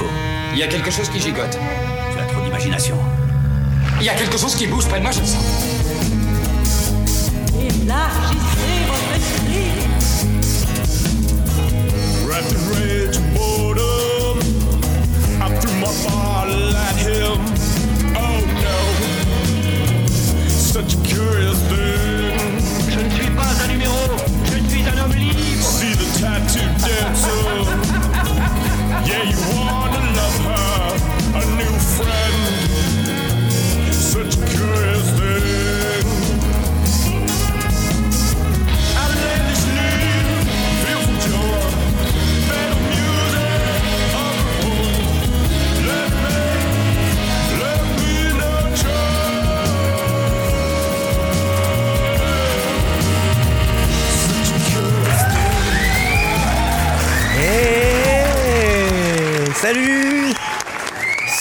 faut. Il y a quelque chose qui gigote. Tu as trop d'imagination. Il y a quelque chose qui bouge près de moi, je le sens. Élargissez votre esprit. In rage and boredom, I threw my bottle at him. Oh no, such a curious thing. Je ne suis pas un numéro, je suis un homme libre. See the tattoo dancer. Yeah, you wanna friend. Such a curious thing.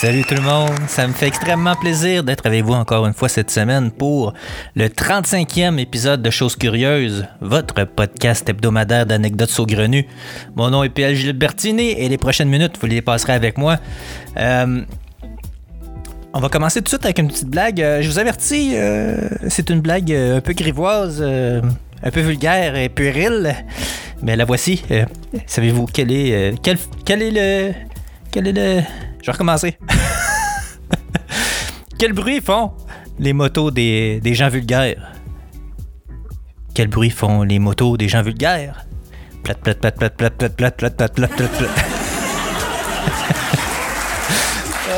Salut tout le monde, ça me fait extrêmement plaisir d'être avec vous encore une fois cette semaine pour le 35e épisode de Choses Curieuses, votre podcast hebdomadaire d'anecdotes saugrenues. Mon nom est PL Gilbertini et les prochaines minutes, vous les passerez avec moi. Euh, on va commencer tout de suite avec une petite blague. Euh, je vous avertis, euh, c'est une blague un peu grivoise, un peu vulgaire et puérile. Mais la voici. Savez-vous quel est, quel, quel est le... Quel est le... Je vais recommencer. quel bruit font les motos des, gens vulgaires? Quel bruit font les motos des gens vulgaires? Plat, plat, plat, plat, plat, plat, plat, plat, plat, plat, plat, plat.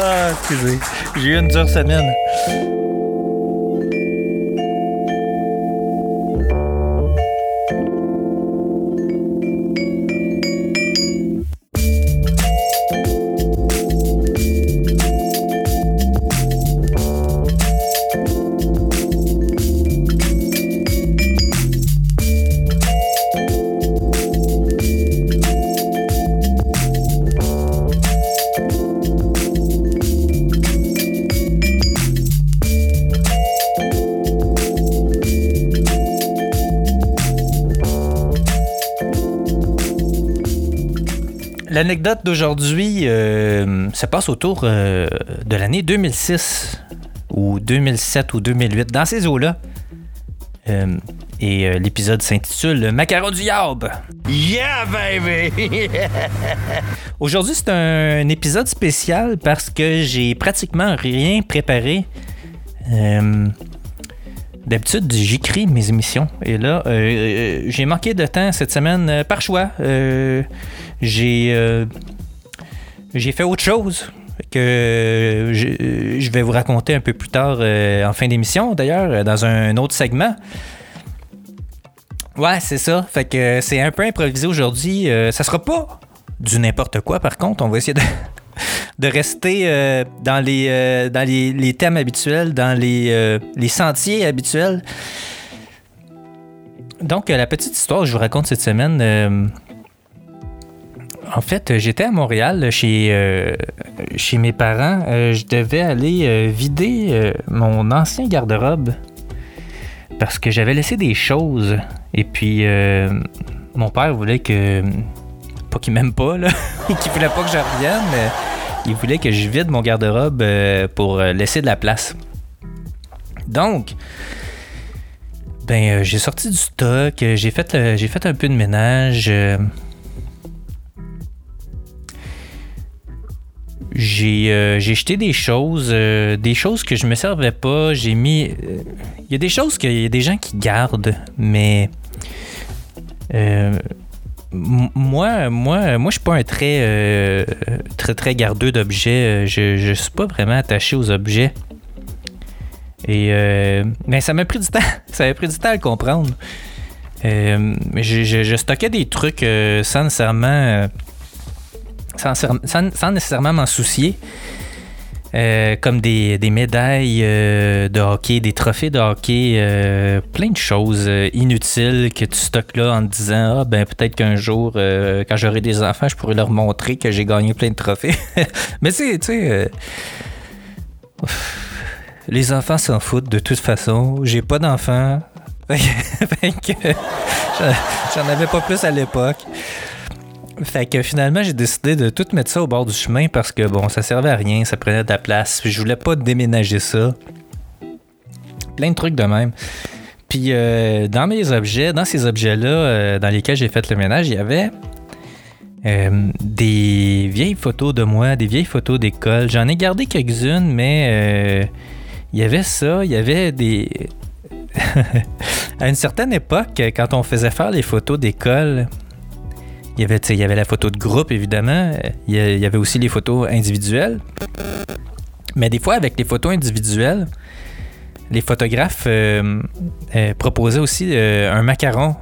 Ah, excusez. J'ai eu une dure semaine. L'anecdote d'aujourd'hui euh, se passe autour euh, de l'année 2006 ou 2007 ou 2008, dans ces eaux-là. Euh, et l'épisode s'intitule Macaron du Yaub. Yeah, baby! Aujourd'hui, c'est un, épisode spécial parce que j'ai pratiquement rien préparé. D'habitude, j'écris mes émissions. Et là, euh, euh, j'ai manqué de temps cette semaine euh, par choix. J'ai euh, j'ai fait autre chose que euh, je, vais vous raconter un peu plus tard euh, en fin d'émission, d'ailleurs, dans un autre segment. Ouais, c'est ça. Fait que c'est un peu improvisé aujourd'hui. Euh, ça sera pas du n'importe quoi, par contre. On va essayer de, de rester dans, les, dans les, les thèmes habituels, dans les, les sentiers habituels. Donc, la petite histoire que je vous raconte cette semaine. Euh, en fait, euh, j'étais à Montréal chez, euh, chez mes parents. Euh, je devais aller euh, vider euh, mon ancien garde-robe parce que j'avais laissé des choses. Et puis, euh, mon père voulait que. Pas qu'il m'aime pas, là, ou qu'il voulait pas que je revienne, mais il voulait que je vide mon garde-robe euh, pour euh, laisser de la place. Donc, ben, euh, j'ai sorti du stock, euh, j'ai fait, euh, j'ai fait un peu de ménage. J'ai euh, j'ai jeté des choses, euh, des choses que je me servais pas. J'ai mis. euh, Il y a des choses qu'il y a des gens qui gardent, mais. moi, moi, moi, je suis pas un très, très, très gardeux d'objets. Je, je suis pas vraiment attaché aux objets. Et euh, mais ça m'a pris du temps. Ça m'a pris du temps à le comprendre. Euh, je, stockais des trucs euh, sans nécessairement, sans, nécessairement m'en soucier. Euh, comme des, médailles euh, de hockey, des trophées de hockey, euh, plein de choses inutiles que tu stockes là en te disant Ah, ben peut-être qu'un jour, quand j'aurai des enfants, je pourrais leur montrer que j'ai gagné plein de trophées. Mais c'est, tu sais, les enfants s'en foutent de toute façon. J'ai pas d'enfants. J'en avais pas plus à l'époque. Fait que finalement, j'ai décidé de tout mettre ça au bord du chemin parce que bon, ça servait à rien, ça prenait de la place. puis Je voulais pas déménager ça. Plein de trucs de même. Puis euh, dans mes objets, dans ces objets-là, euh, dans lesquels j'ai fait le ménage, il y avait euh, des vieilles photos de moi, des vieilles photos d'école. J'en ai gardé quelques-unes, mais il y avait ça, il y avait des. à une certaine époque, quand on faisait faire les photos d'école, il y avait, il y avait la photo de groupe, évidemment. Il y avait aussi les photos individuelles. Mais des fois, avec les photos individuelles, les photographes euh, euh, proposaient aussi euh, un macaron.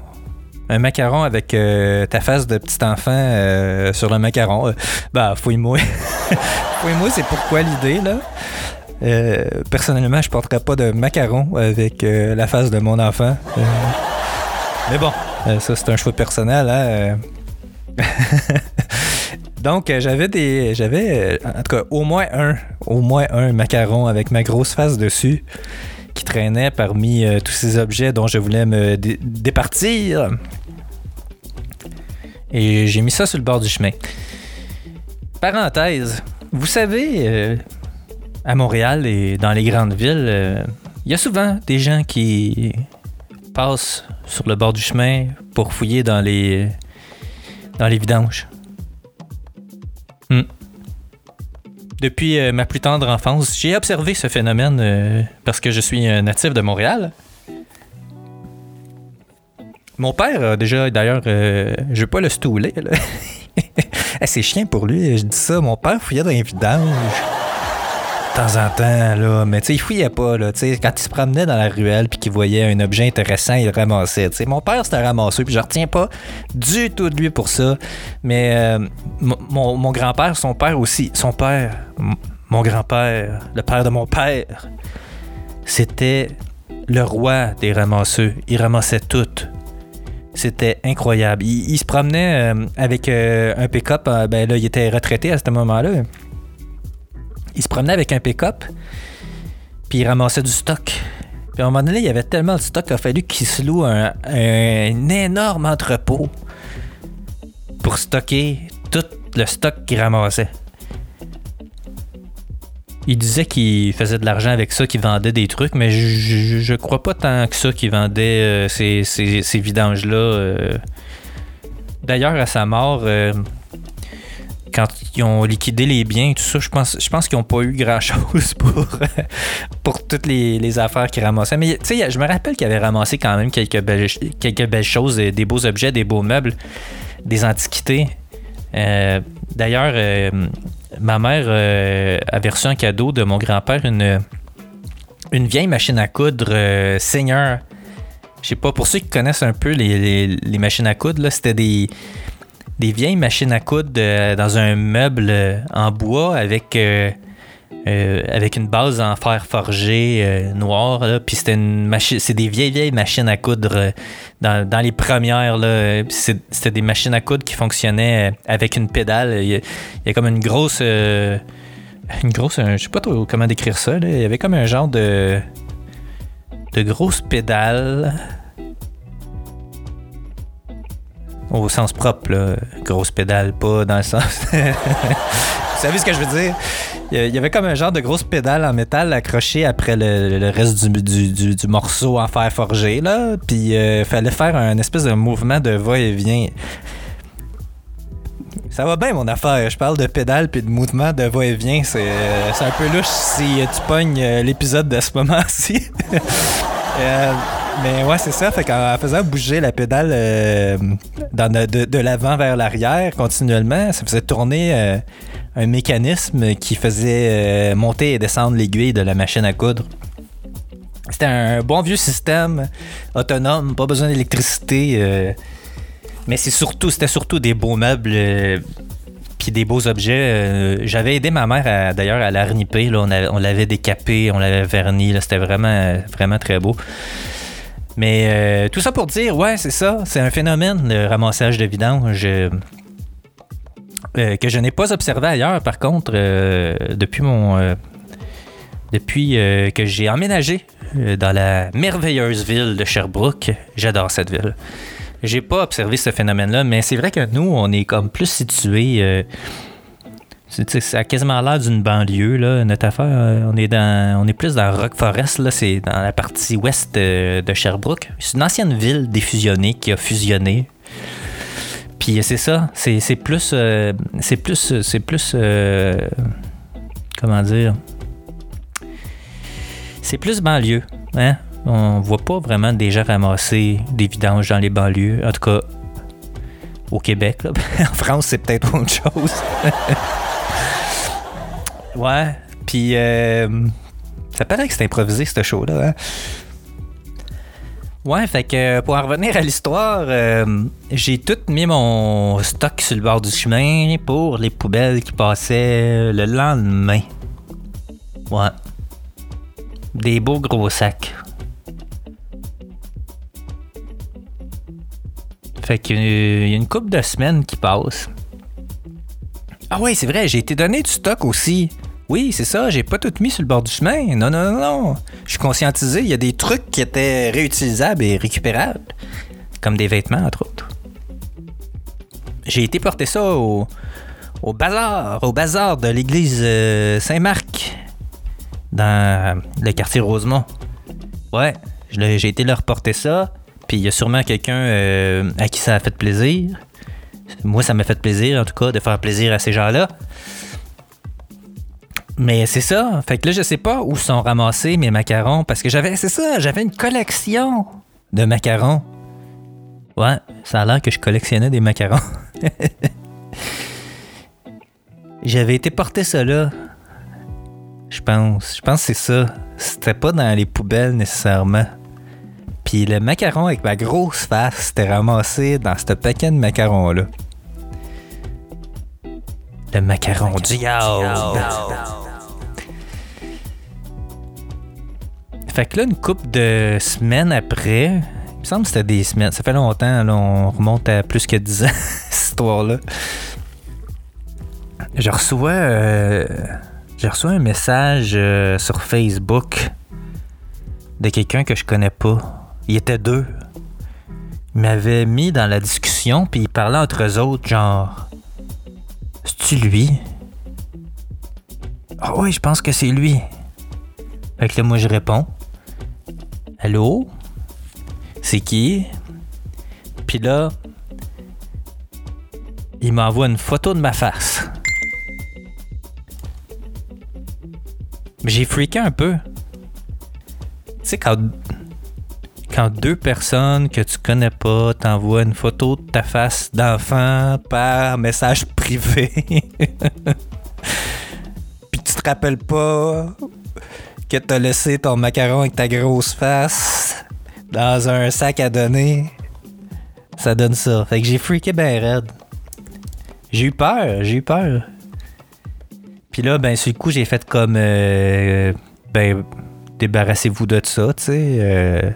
Un macaron avec ta face de petit enfant sur le macaron. Bah, fouille-moi. fouille-moi, c'est pourquoi l'idée, là? Personnellement, je porterais pas de macaron avec la face de mon enfant. Mais bon, ça, c'est un choix personnel, hein. Donc, euh, j'avais des. J'avais, euh, en tout cas, au moins un. Au moins un macaron avec ma grosse face dessus qui traînait parmi euh, tous ces objets dont je voulais me dé- départir. Et j'ai mis ça sur le bord du chemin. Parenthèse. Vous savez, à Montréal et dans les grandes villes, il y a souvent des gens qui passent sur le bord du chemin pour fouiller dans les dans les vidanges. Hmm. Depuis euh, ma plus tendre enfance, j'ai observé ce phénomène euh, parce que je suis un natif de Montréal. Mon père, a déjà, d'ailleurs, euh, je veux pas le stouler. Eh, c'est chiant pour lui, je dis ça. Mon père fouillait dans les vidanges. Temps en temps, là. Mais tu sais, il fouillait pas, là. Tu sais, quand il se promenait dans la ruelle puis qu'il voyait un objet intéressant, il ramassait. Tu sais, mon père, c'était ramasseur, puis je retiens pas du tout de lui pour ça. Mais euh, mon, grand-père, son père aussi, son père, mon grand-père, le père de mon père, c'était le roi des ramasseux. Il ramassait tout. C'était incroyable. Il, se promenait euh, avec euh, un pick-up. ben là, il était retraité à ce moment-là. Il se promenait avec un pick-up, puis il ramassait du stock. Puis à un moment donné, il y avait tellement de stock qu'il a fallu qu'il se loue un, énorme entrepôt pour stocker tout le stock qu'il ramassait. Il disait qu'il faisait de l'argent avec ça, qu'il vendait des trucs, mais je, je, crois pas tant que ça qu'il vendait euh, ces vidanges-là. euh. D'ailleurs, à sa mort, euh, quand ils ont liquidé les biens et tout ça, je pense, je pense qu'ils n'ont pas eu grand-chose pour, pour toutes les, affaires qu'ils ramassaient. Mais tu sais, je me rappelle qu'ils avaient ramassé quand même quelques belles, choses, des beaux objets, des beaux meubles, des antiquités. Euh, D'ailleurs, euh, ma mère euh, avait reçu un cadeau de mon grand-père, une, une vieille machine à coudre Seigneur. Je sais pas, pour ceux qui connaissent un peu les, les- les machines à coudre, c'était des, des vieilles machines à coudre dans un meuble euh, en bois avec, euh, euh, avec une base en fer forgé noir. Puis c'était une machine, c'est des vieilles, vieilles machines à coudre dans, dans les premières. là. C'était des machines à coudre qui fonctionnaient avec une pédale. Il y a, comme une grosse. une grosse. je sais pas trop comment décrire ça. Il y avait comme un genre de. de grosse pédale. Au sens propre, là. Grosse pédale, pas dans le sens. Vous savez ce que je veux dire? Il y avait comme un genre de grosse pédale en métal accrochée après le, reste du, du- du- morceau en fer forgé, là. Puis il fallait faire un espèce de mouvement de va-et-vient. Ça va bien, mon affaire. Je parle de pédale puis de mouvement de va-et-vient. C'est euh, un peu louche si euh, tu pognes euh, l'épisode de ce moment-ci. Mais ouais, c'est ça. Fait qu'en faisant bouger la pédale euh, de, l'avant vers l'arrière continuellement, ça faisait tourner euh, un mécanisme qui faisait euh, monter et descendre l'aiguille de la machine à coudre. C'était un bon vieux système autonome, pas besoin d'électricité. mais c'est surtout, c'était surtout des beaux meubles. puis des beaux objets. J'avais aidé ma mère d'ailleurs à l'arniper. Là, on, avait- on l'avait décapé, on l'avait verni. C'était vraiment, vraiment très beau. Mais euh, tout ça pour dire, ouais, c'est ça. C'est un phénomène, le ramassage de vidange. euh, euh, que je n'ai pas observé ailleurs, par contre, depuis mon. depuis que j'ai emménagé dans la merveilleuse ville de Sherbrooke. J'adore cette ville. J'ai pas observé ce phénomène-là, mais c'est vrai que nous, on est comme plus situé. euh, c'est- tu sais, ça a quasiment l'air d'une banlieue, là. Notre affaire, euh, on est dans. On est plus dans Rock Forest, là. C'est dans la partie ouest euh, de Sherbrooke. C'est une ancienne ville défusionnée qui a fusionné. Puis euh, c'est ça. C'est plus. c'est plus. C'est plus. comment dire? C'est plus banlieue, hein? On voit pas vraiment des gens ramasser des vidanges dans les banlieues. En tout cas, au Québec. en France, c'est peut-être autre chose. ouais. Puis, euh, ça paraît que c'est improvisé, ce show-là. hein? Ouais, fait que pour en revenir à l'histoire, euh, j'ai tout mis mon stock sur le bord du chemin pour les poubelles qui passaient le lendemain. Ouais. Des beaux gros sacs. Fait qu'il y a une couple de semaines qui passent. Ah ouais, c'est vrai, j'ai été donné du stock aussi. Oui, c'est ça, j'ai pas tout mis sur le bord du chemin. Non, non, non, non. Je suis conscientisé, il y a des trucs qui étaient réutilisables et récupérables. Comme des vêtements, entre autres. J'ai été porter ça au, bazar, au bazar de l'église euh, Saint-Marc, dans le quartier Rosemont. Ouais, j'ai été leur porter ça, puis il y a sûrement quelqu'un euh, à qui ça a fait plaisir. Moi, ça m'a fait plaisir, en tout cas, de faire plaisir à ces gens-là. Mais c'est ça. Fait que là, je sais pas où sont ramassés mes macarons, parce que j'avais, c'est ça, j'avais une collection de macarons. Ouais, ça a l'air que je collectionnais des macarons. J'avais été porter ça là. Je pense. Je pense que c'est ça. C'était pas dans les poubelles nécessairement. Puis le macaron avec ma grosse face, c'était ramassé dans ce paquet de macarons-là. Le macaron du diable. Fait que là, une couple de semaines après, il me semble que c'était des semaines, ça fait longtemps, on remonte à plus que 10 ans, cette histoire-là. Je reçois, euh, je reçois un message euh, sur Facebook de quelqu'un que je connais pas. Il était deux. Il m'avait mis dans la discussion, puis il parlait entre eux autres, genre. C'est-tu lui? Ah oui, je pense que c'est lui. Fait que là, moi, je réponds. Allô? C'est qui? Puis là, il m'envoie une photo de ma face. J'ai freaké un peu. Tu sais, quand, quand deux personnes que tu connais pas t'envoient une photo de ta face d'enfant par message privé, puis tu te rappelles pas que t'as laissé ton macaron avec ta grosse face dans un sac à donner, ça donne ça. Fait que j'ai freaké ben raide. J'ai eu peur, j'ai eu peur. Puis là, ben, sur le coup, j'ai fait comme. euh, ben, débarrassez-vous de ça, tu sais. euh,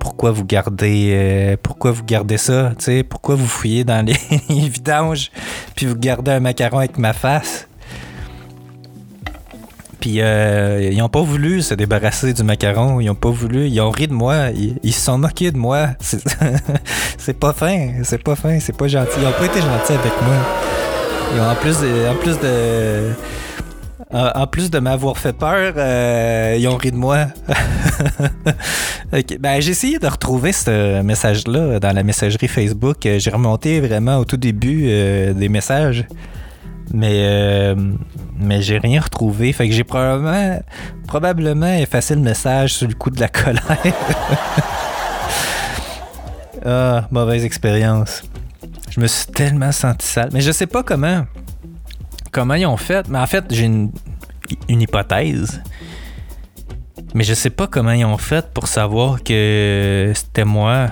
pourquoi vous gardez. euh, pourquoi vous gardez ça, tu sais. Pourquoi vous fouillez dans les, vidanges, puis vous gardez un macaron avec ma face? Puis euh, ils ont pas voulu se débarrasser du macaron. Ils ont pas voulu. Ils ont ri de moi. Ils, ils se sont moqués de moi. C'est pas fin. C'est pas fin. C'est pas gentil. Ils ont pas été gentils avec moi. Ils ont en plus de, en plus de, en plus de m'avoir fait peur, euh, ils ont ri de moi. Ben, j'ai essayé de retrouver ce message-là dans la messagerie Facebook. J'ai remonté vraiment au tout début euh, des messages. Mais, euh, mais j'ai rien retrouvé. Fait que j'ai probablement, probablement effacé le message sur le coup de la colère. ah, mauvaise expérience. Je me suis tellement senti sale. Mais je sais pas comment. Comment ils ont fait. Mais en fait, j'ai une, une hypothèse. Mais je sais pas comment ils ont fait pour savoir que c'était moi.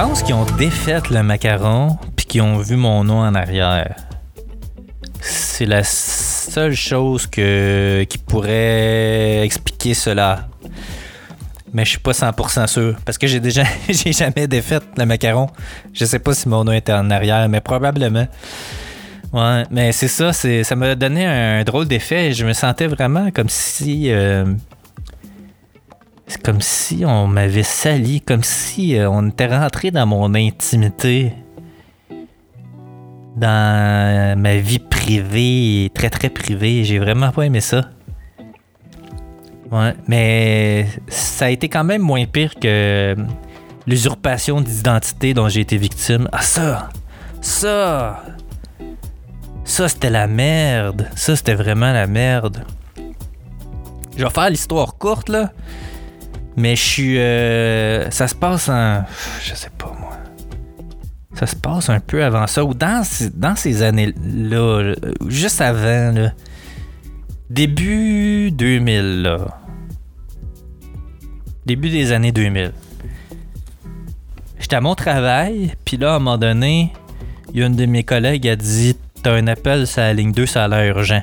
Pense qu'ils ont défait le macaron puis qu'ils ont vu mon nom en arrière. C'est la seule chose que, qui pourrait expliquer cela. Mais je suis pas 100% sûr. Parce que j'ai déjà j'ai jamais défait le macaron. Je sais pas si mon nom était en arrière, mais probablement. Ouais, mais c'est ça, ça m'a donné un drôle d'effet. Je me sentais vraiment comme si. euh, c'est comme si on m'avait sali, comme si euh, on était rentré dans mon intimité. Dans ma vie privée, très très privée. J'ai vraiment pas aimé ça. Ouais, mais ça a été quand même moins pire que l'usurpation d'identité dont j'ai été victime. Ah ça! Ça! Ça, c'était la merde. Ça, c'était vraiment la merde. Je vais faire l'histoire courte, là. Mais je suis... euh, ça se passe en... Je sais pas, moi. Ça se passe un peu avant ça. Ou dans, dans ces années-là. là, Juste avant, là. Début 2000, là. Début des années 2000. J'étais à mon travail, puis là, à un moment donné, il y a une de mes collègues a dit T'as un appel sur la ligne 2, ça a l'air urgent.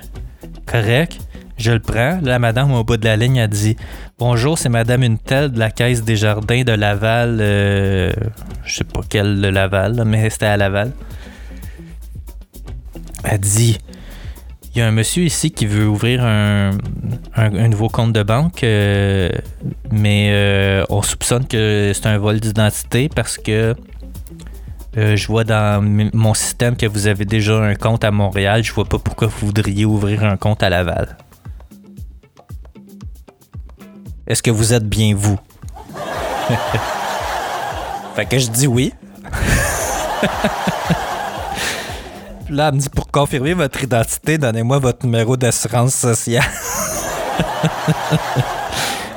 Correct. Je le prends. La madame au bout de la ligne a dit Bonjour, c'est madame une de la caisse des jardins de Laval. euh, je sais pas quelle de Laval, mais c'était à Laval. Elle dit Il y a un monsieur ici qui veut ouvrir un, un- nouveau compte de banque, euh, mais euh, on soupçonne que c'est un vol d'identité parce que je vois dans mon système que vous avez déjà un compte à Montréal. Je vois pas pourquoi vous voudriez ouvrir un compte à Laval. Est-ce que vous êtes bien vous? fait que je dis oui. Puis là, elle me dit pour confirmer votre identité, donnez-moi votre numéro d'assurance sociale.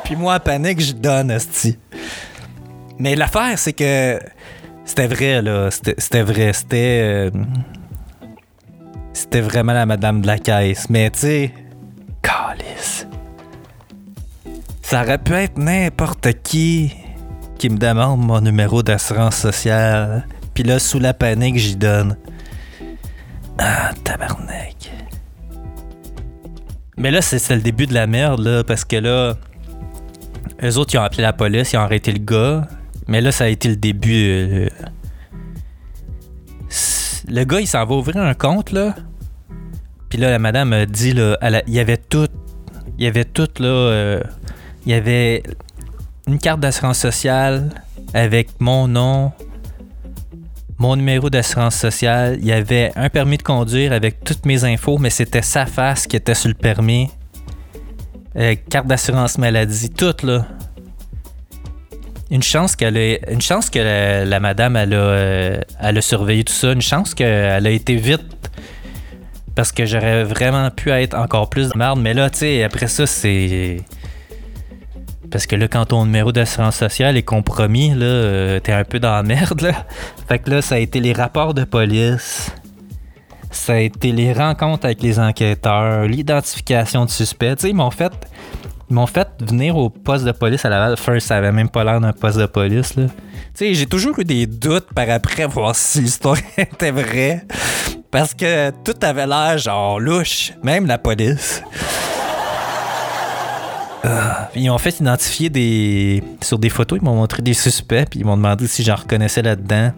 Puis moi, en panique, je donne, esti. Mais l'affaire, c'est que c'était vrai, là. C'était c'était vrai. C'était. euh, C'était vraiment la madame de la caisse. Mais tu sais. Ça aurait pu être n'importe qui qui me demande mon numéro d'assurance sociale. Puis là, sous la panique, j'y donne. Ah, tabarnak. Mais là, c'est le début de la merde, là, parce que là, eux autres, ils ont appelé la police, ils ont arrêté le gars. Mais là, ça a été le début. euh, le gars, il s'en va ouvrir un compte, là. Puis là, la madame dit, là, il y avait tout. Il y avait tout, là. euh, il y avait une carte d'assurance sociale avec mon nom, mon numéro d'assurance sociale. Il y avait un permis de conduire avec toutes mes infos, mais c'était sa face qui était sur le permis. Euh, carte d'assurance maladie, tout, là. Une chance qu'elle a, une chance que la, madame elle a, euh, a surveillé tout ça, une chance qu'elle a été vite parce que j'aurais vraiment pu être encore plus de merde, mais là tu sais après ça c'est parce que là quand ton numéro d'assurance sociale est compromis là euh, t'es un peu dans la merde là. Fait que là ça a été les rapports de police. Ça a été les rencontres avec les enquêteurs, l'identification de suspects. Tu ils m'ont fait ils m'ont fait venir au poste de police à Laval. First, ça avait même pas l'air d'un poste de police. Tu sais, j'ai toujours eu des doutes par après voir si l'histoire était vraie. Parce que tout avait l'air genre louche, même la police. Ah, ils ont fait identifier des. Sur des photos, ils m'ont montré des suspects, puis ils m'ont demandé si j'en reconnaissais là-dedans.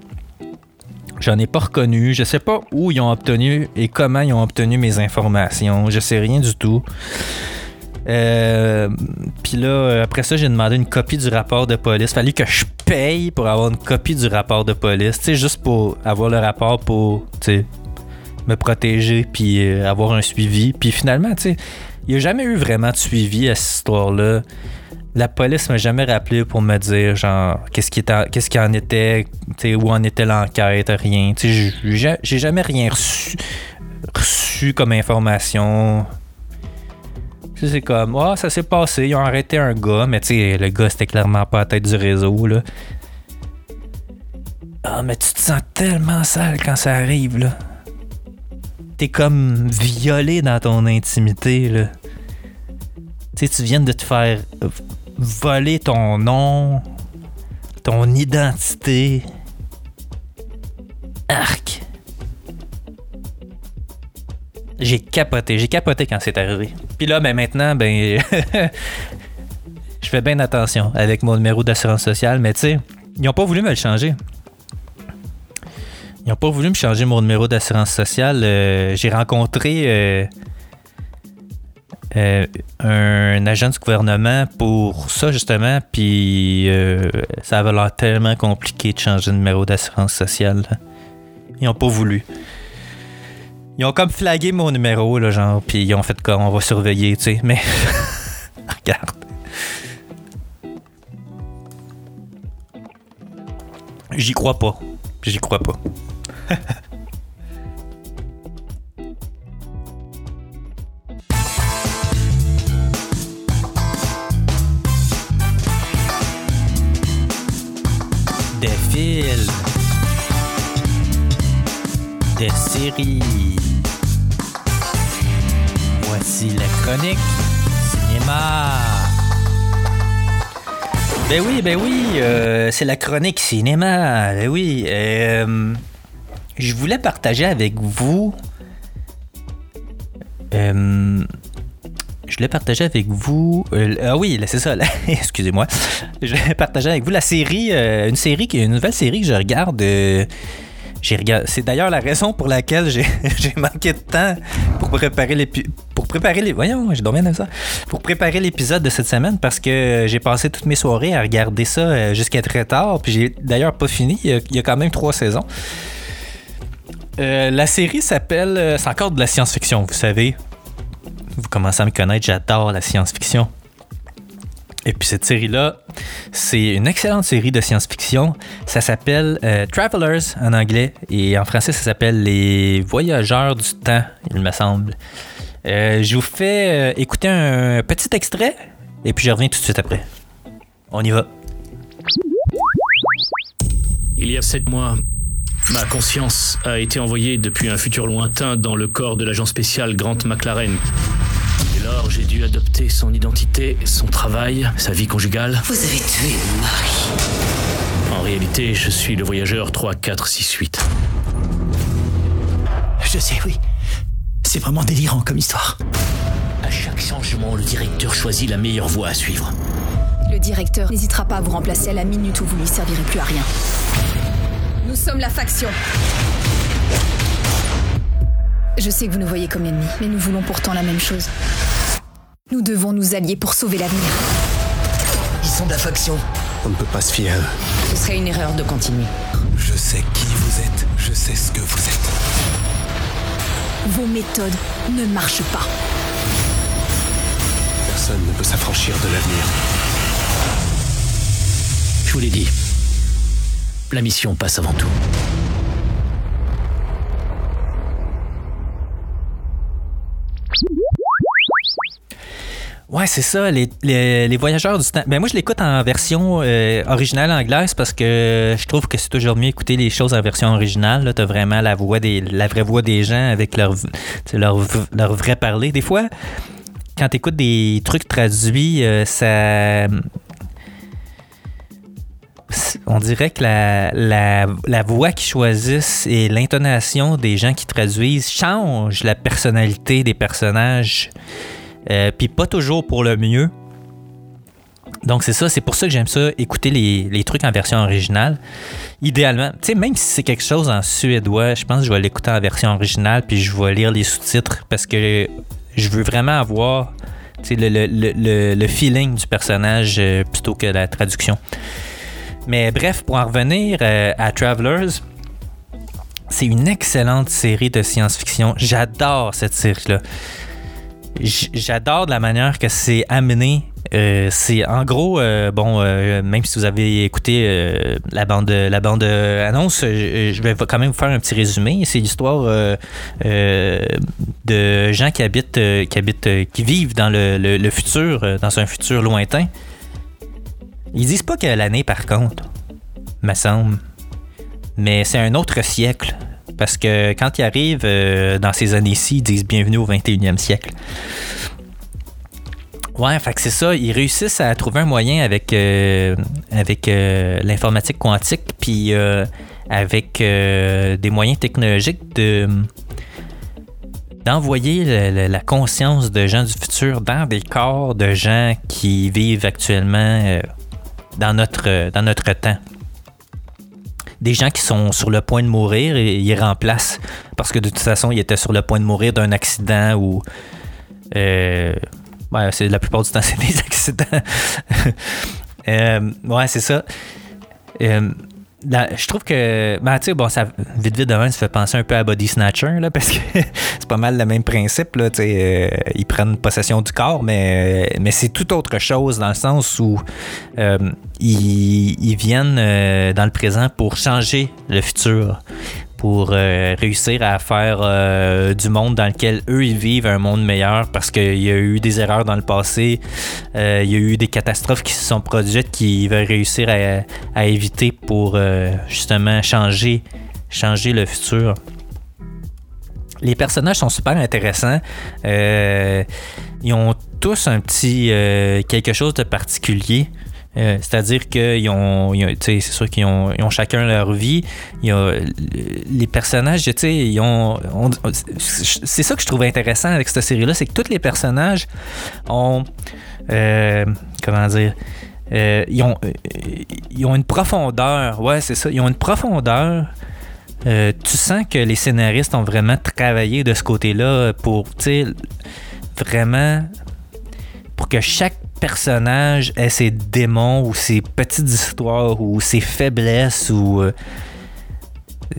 J'en ai pas reconnu. Je sais pas où ils ont obtenu et comment ils ont obtenu mes informations. Je sais rien du tout. Euh, Puis là, après ça, j'ai demandé une copie du rapport de police. Fallait que je paye pour avoir une copie du rapport de police. Tu sais, juste pour avoir le rapport pour, me protéger puis euh, avoir un suivi. Puis finalement, tu sais, il n'y a jamais eu vraiment de suivi à cette histoire-là. La police m'a jamais rappelé pour me dire, genre, qu'est-ce qui, qu'est-ce qui en était, où en était l'enquête, rien. J'ai- jamais rien reçu, comme information. C'est comme, ah, ça s'est passé, ils ont arrêté un gars, mais le gars, c'était clairement pas la tête du réseau, là. Ah, mais tu te sens tellement sale quand ça arrive, là. T'es comme violé dans ton intimité, là. Tu sais, tu viens de te faire voler ton nom, ton identité. Arc. J'ai capoté, j'ai capoté quand c'est arrivé. Puis là, ben maintenant, ben, je fais bien attention avec mon numéro d'assurance sociale, mais tu sais, ils ont pas voulu me le changer. Ils ils ont pas voulu me changer mon numéro d'assurance sociale. Euh, J'ai rencontré euh, euh, un agent du gouvernement pour ça, justement, puis euh, ça avait l'air tellement compliqué de changer de numéro d'assurance sociale. Ils ont pas voulu. Ils ont comme flagué mon numéro, là, genre, puis ils ont fait comme on va surveiller, tu sais, mais. Regarde. J'y crois pas. J'y crois pas. Voici la chronique cinéma. Ben oui, ben oui, euh, c'est la chronique cinéma. Ben oui. euh, je voulais partager avec vous. euh, je voulais partager avec vous. ah oui, c'est ça. Excusez-moi. Je voulais partager avec vous la série, une série une nouvelle série que je regarde. C'est d'ailleurs la raison pour laquelle j'ai manqué de temps pour préparer l'épi- pour préparer les. Voyons. Pour préparer l'épisode de cette semaine parce que j'ai passé toutes mes soirées à regarder ça euh, jusqu'à très tard. Puis j'ai d'ailleurs pas fini. Il y a- quand même trois saisons. Euh, la série s'appelle. euh, c'est encore de la science-fiction, vous savez. Vous commencez à me connaître, j'adore la science-fiction. Et puis cette série-là, c'est une excellente série de science-fiction. Ça s'appelle euh, Travelers en anglais et en français, ça s'appelle Les Voyageurs du temps, il me semble. Euh, je vous fais euh, écouter un petit extrait et puis je reviens tout de suite après. On y va. Il y a sept mois, ma conscience a été envoyée depuis un futur lointain dans le corps de l'agent spécial Grant McLaren. J'ai dû adopter son identité, son travail, sa vie conjugale. Vous avez tué mon mari. En réalité, je suis le voyageur 3, 4, 6, 8. Je sais, oui. C'est vraiment délirant comme histoire. À chaque changement, le directeur choisit la meilleure voie à suivre. Le directeur n'hésitera pas à vous remplacer à la minute où vous lui servirez plus à rien. Nous sommes la faction. Je sais que vous nous voyez comme ennemis, mais nous voulons pourtant la même chose. Nous devons nous allier pour sauver l'avenir. Ils sont de la faction. On ne peut pas se fier à eux. Ce serait une erreur de continuer. Je sais qui vous êtes. Je sais ce que vous êtes. Vos méthodes ne marchent pas. Personne ne peut s'affranchir de l'avenir. Je vous l'ai dit. La mission passe avant tout. Ouais, c'est ça, les, les- voyageurs du temps. Ben moi, je l'écoute en version euh, originale anglaise parce que je trouve que c'est toujours mieux écouter les choses en version originale. Là, t'as vraiment la voix des, la vraie voix des gens avec leur, tu leur, leur vrai parler. Des fois, quand t'écoutes des trucs traduits, euh, ça, on dirait que la, la, la voix qu'ils choisissent et l'intonation des gens qui traduisent change la personnalité des personnages. Euh, Puis pas toujours pour le mieux. Donc c'est ça, c'est pour ça que j'aime ça, écouter les, les trucs en version originale. Idéalement, tu sais, même si c'est quelque chose en suédois, je pense que je vais l'écouter en version originale, puis je vais lire les sous-titres parce que je veux vraiment avoir le, le, le- le feeling du personnage euh, plutôt que la traduction. Mais bref, pour en revenir euh, à Travelers, c'est une excellente série de science-fiction. J'adore cette série-là. J'adore la manière que c'est amené. Euh, c'est en gros, euh, bon, euh, même si vous avez écouté la bande, la bande annonce, je, vais quand même vous faire un petit résumé. C'est l'histoire de gens qui habitent, qui habitent, qui vivent dans le, futur, dans un futur lointain. Ils disent pas quelle année, par contre, me semble. Mais c'est un autre siècle. Parce que quand ils arrivent euh, dans ces années-ci, ils disent bienvenue au 21e siècle. Ouais, fait que c'est ça. Ils réussissent à trouver un moyen avec, euh, avec euh, l'informatique quantique, puis avec des moyens technologiques de d'envoyer le- la conscience de gens du futur dans des corps de gens qui vivent actuellement dans, notre, dans notre temps. Des gens qui sont sur le point de mourir et ils remplacent parce que de toute façon, ils étaient sur le point de mourir d'un accident ou. Euh, ouais, c'est la plupart du temps, c'est des accidents. Euh, ouais, c'est ça. Euh, je trouve que, ben, tu sais, bon, ça, vite, vite, demain, ça fait penser un peu à Body Snatcher, là, parce que c'est pas mal le même principe, là, euh, ils prennent possession du corps, mais, mais c'est tout autre chose dans le sens où euh, ils, ils viennent euh, dans le présent pour changer le futur, pour euh, réussir à faire euh, du monde dans lequel eux, ils vivent un monde meilleur, parce qu'il y a eu des erreurs dans le passé, euh, il y a eu des catastrophes qui se sont produites qu'ils veulent réussir à, à éviter pour justement changer, changer le futur. Les personnages sont super intéressants. Ils ont tous un petit quelque chose de particulier. Euh, C'est-à-dire qu'ils ont, c'est sûr qu'ils ont, chacun leur vie. A, les personnages, tu sais, ils ont, on- c'est ça que je trouve intéressant avec cette série-là, c'est que tous les personnages ont, euh, comment dire, euh, ils, ont, euh, ils ont une profondeur. Ouais, c'est ça. Ils ont une profondeur. Euh, tu sens que les scénaristes ont vraiment travaillé de ce côté-là pour, tu vraiment pour que chaque personnage ait ses démons ou ses petites histoires ou ses faiblesses ou euh,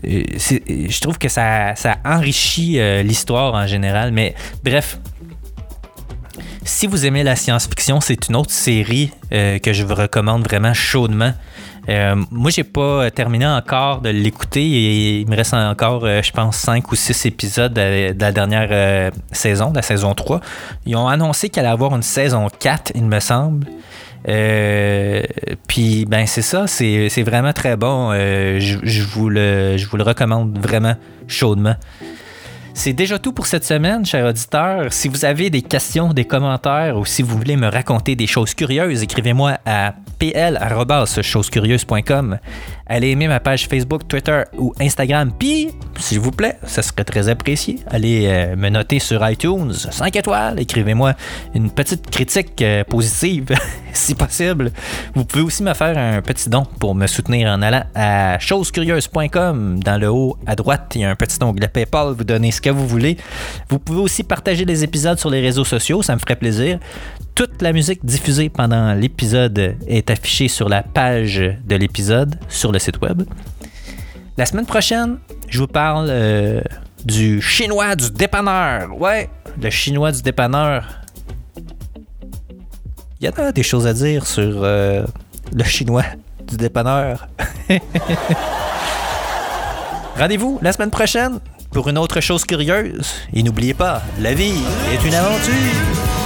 je trouve que ça, ça enrichit euh, l'histoire en général mais bref si vous aimez la science-fiction, c'est une autre série euh, que je vous recommande vraiment chaudement. Euh, moi, j'ai pas terminé encore de l'écouter et il me reste encore, euh, je pense, 5 ou 6 épisodes de, la dernière euh, saison, de la saison 3. Ils ont annoncé qu'il allait avoir une saison 4, il me semble. Euh, puis, ben, c'est ça, c'est vraiment très bon. Je, vous je vous le recommande vraiment chaudement. C'est déjà tout pour cette semaine, chers auditeurs. Si vous avez des questions, des commentaires ou si vous voulez me raconter des choses curieuses, écrivez-moi à pl.chosescurieuses.com. Allez aimer ma page Facebook, Twitter ou Instagram. Puis, s'il vous plaît, ça serait très apprécié. Allez euh, me noter sur iTunes, 5 étoiles. Écrivez-moi une petite critique euh, positive, si possible. Vous pouvez aussi me faire un petit don pour me soutenir en allant à chosescurieuses.com. Dans le haut à droite, il y a un petit onglet PayPal. Vous donnez ce que vous voulez. Vous pouvez aussi partager les épisodes sur les réseaux sociaux. Ça me ferait plaisir. Toute la musique diffusée pendant l'épisode est affichée sur la page de l'épisode sur le site web. La semaine prochaine, je vous parle euh, du chinois du dépanneur. Ouais, le chinois du dépanneur. Il y a des choses à dire sur euh, le chinois du dépanneur. Rendez-vous la semaine prochaine pour une autre chose curieuse. Et n'oubliez pas, la vie est une aventure.